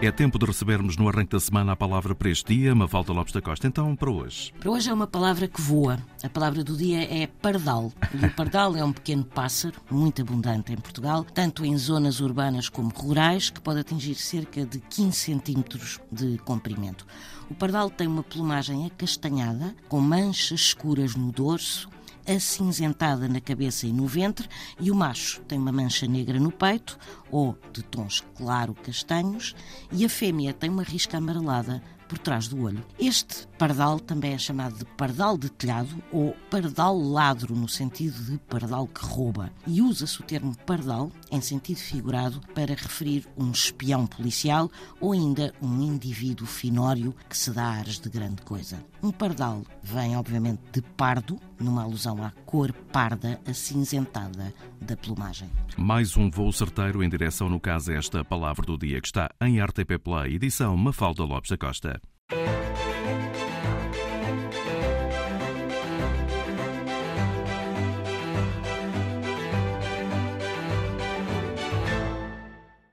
É tempo de recebermos no arranque da semana a palavra para este dia, Mafalda Lopes da Costa. Então, para hoje. Para hoje é uma palavra que voa. A palavra do dia é pardal. E o pardal é um pequeno pássaro, muito abundante em Portugal, tanto em zonas urbanas como rurais, que pode atingir cerca de 15 centímetros de comprimento. O pardal tem uma plumagem acastanhada, com manchas escuras no dorso, acinzentada na cabeça e no ventre, e o macho tem uma mancha negra no peito, ou de tons claro castanhos, e a fêmea tem uma risca amarelada por trás do olho. Este pardal também é chamado de pardal de telhado ou pardal ladro, no sentido de pardal que rouba. E usa-se o termo pardal em sentido figurado para referir um espião policial ou ainda um indivíduo finório que se dá ares de grande coisa. Um pardal vem, obviamente, de pardo, numa alusão à cor parda acinzentada da plumagem. Mais um voo certeiro em direção, no caso, a esta palavra do dia que está em RTP Play, edição Mafalda Lopes da Costa.